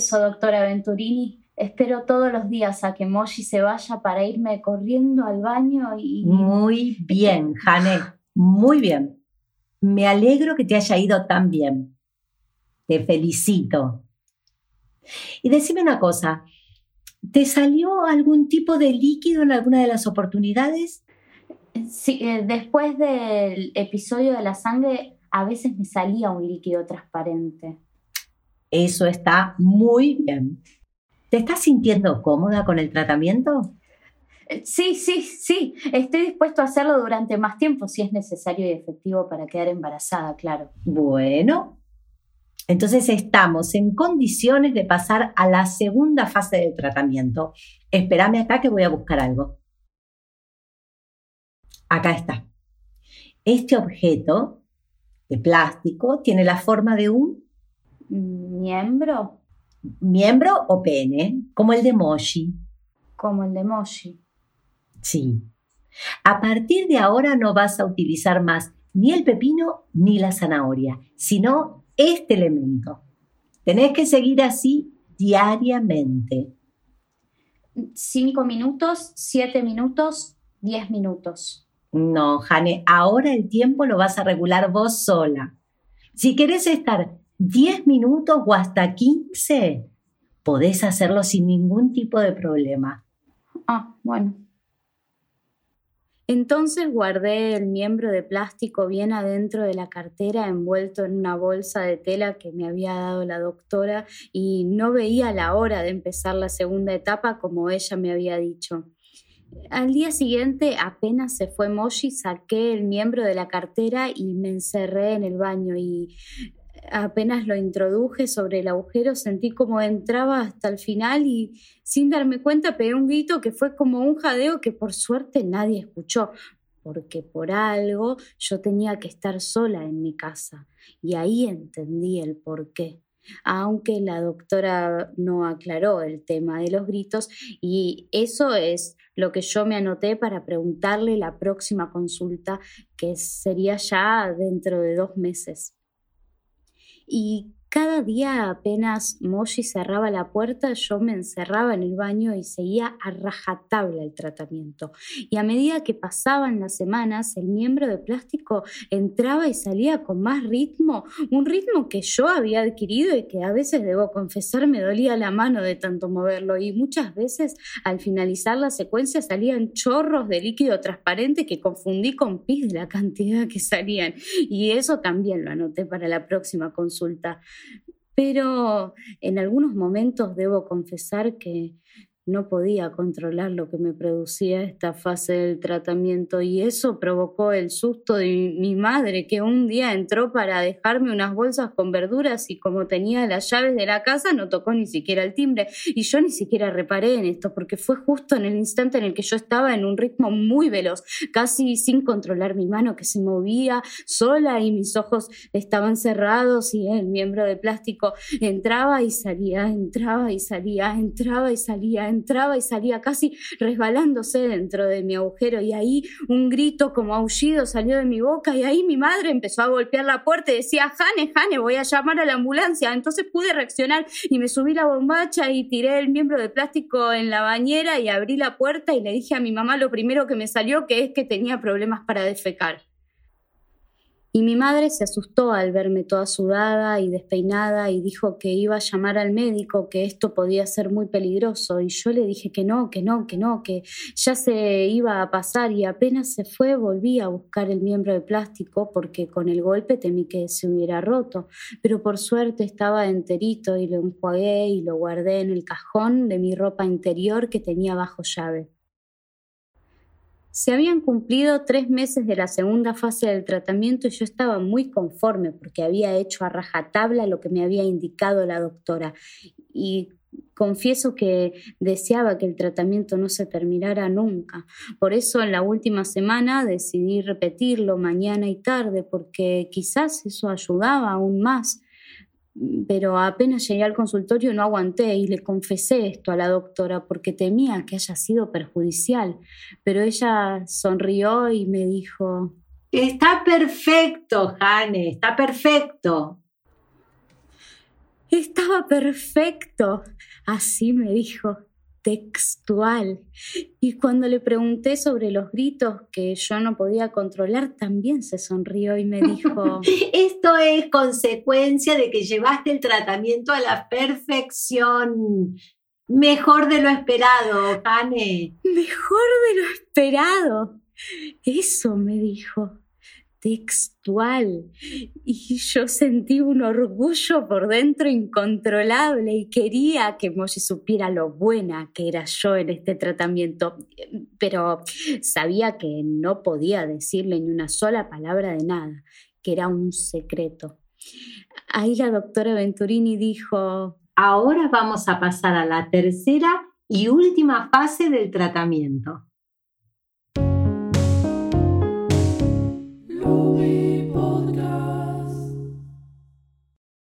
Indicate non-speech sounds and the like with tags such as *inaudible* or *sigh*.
eso, doctora Venturini. Espero todos los días a que Moshi se vaya para irme corriendo al baño y... Muy bien, Jane, muy bien. Me alegro que te haya ido tan bien. Te felicito. Y decime una cosa, ¿te salió algún tipo de líquido en alguna de las oportunidades? Sí, eh, después del episodio de la sangre, a veces me salía un líquido transparente. Eso está muy bien. ¿Te estás sintiendo cómoda con el tratamiento? Sí, sí, sí. Estoy dispuesto a hacerlo durante más tiempo si es necesario y efectivo para quedar embarazada, claro. Bueno, entonces estamos en condiciones de pasar a la segunda fase del tratamiento. Espérame acá que voy a buscar algo. Acá está. Este objeto de plástico tiene la forma de un miembro. Miembro o pene, como el de Moshi. Como el de Moshi. Sí. A partir de ahora no vas a utilizar más ni el pepino ni la zanahoria, sino este elemento. Tenés que seguir así diariamente. Cinco minutos, siete minutos, diez minutos. No, Jane, ahora el tiempo lo vas a regular vos sola. Si querés estar diez minutos o hasta quince, podés hacerlo sin ningún tipo de problema. Ah, bueno. Entonces guardé el miembro de plástico bien adentro de la cartera, envuelto en una bolsa de tela que me había dado la doctora, y no veía la hora de empezar la segunda etapa como ella me había dicho. Al día siguiente, apenas se fue Moshi, saqué el miembro de la cartera y me encerré en el baño y apenas lo introduje sobre el agujero, sentí como entraba hasta el final y sin darme cuenta pegué un grito que fue como un jadeo que por suerte nadie escuchó, porque por algo yo tenía que estar sola en mi casa y ahí entendí el por qué. Aunque la doctora no aclaró el tema de los gritos y eso es lo que yo me anoté para preguntarle la próxima consulta que sería ya dentro de dos meses y cada día apenas Moshi cerraba la puerta, yo me encerraba en el baño y seguía a rajatabla el tratamiento. Y a medida que pasaban las semanas, el miembro de plástico entraba y salía con más ritmo, un ritmo que yo había adquirido y que a veces, debo confesar, me dolía la mano de tanto moverlo. Y muchas veces, al finalizar la secuencia, salían chorros de líquido transparente que confundí con pis de la cantidad que salían. Y eso también lo anoté para la próxima consulta pero en algunos momentos debo confesar que no podía controlar lo que me producía esta fase del tratamiento y eso provocó el susto de mi madre que un día entró para dejarme unas bolsas con verduras y como tenía las llaves de la casa no tocó ni siquiera el timbre. Y yo ni siquiera reparé en esto porque fue justo en el instante en el que yo estaba en un ritmo muy veloz, casi sin controlar mi mano que se movía sola y mis ojos estaban cerrados y el miembro de plástico entraba y salía, entraba y salía, entraba y salía, entraba y salía casi resbalándose dentro de mi agujero y ahí un grito como aullido salió de mi boca y ahí mi madre empezó a golpear la puerta y decía, Jane, Jane, voy a llamar a la ambulancia. Entonces pude reaccionar y me subí la bombacha y tiré el miembro de plástico en la bañera y abrí la puerta y le dije a mi mamá lo primero que me salió que es que tenía problemas para defecar. Y mi madre se asustó al verme toda sudada y despeinada y dijo que iba a llamar al médico, que esto podía ser muy peligroso. Y yo le dije que no, que no, que no, que ya se iba a pasar y apenas se fue volví a buscar el miembro de plástico porque con el golpe temí que se hubiera roto. Pero por suerte estaba enterito y lo enjuagué y lo guardé en el cajón de mi ropa interior que tenía bajo llave. Se habían cumplido tres meses de la segunda fase del tratamiento y yo estaba muy conforme porque había hecho a rajatabla lo que me había indicado la doctora. Y confieso que deseaba que el tratamiento no se terminara nunca. Por eso en la última semana decidí repetirlo mañana y tarde porque quizás eso ayudaba aún más pero apenas llegué al consultorio no aguanté y le confesé esto a la doctora porque temía que haya sido perjudicial. Pero ella sonrió y me dijo... Está perfecto, Jane, está perfecto. Estaba perfecto. Así me dijo, textual. Y cuando le pregunté sobre los gritos que yo no podía controlar, también se sonrió y me dijo... *laughs* Esto es consecuencia de que llevaste el tratamiento a la perfección. Mejor de lo esperado, Jane. Mejor de lo esperado. Eso me dijo textual y yo sentí un orgullo por dentro incontrolable y quería que Moshi supiera lo buena que era yo en este tratamiento, pero sabía que no podía decirle ni una sola palabra de nada, que era un secreto. Ahí la doctora Venturini dijo, ahora vamos a pasar a la tercera y última fase del tratamiento.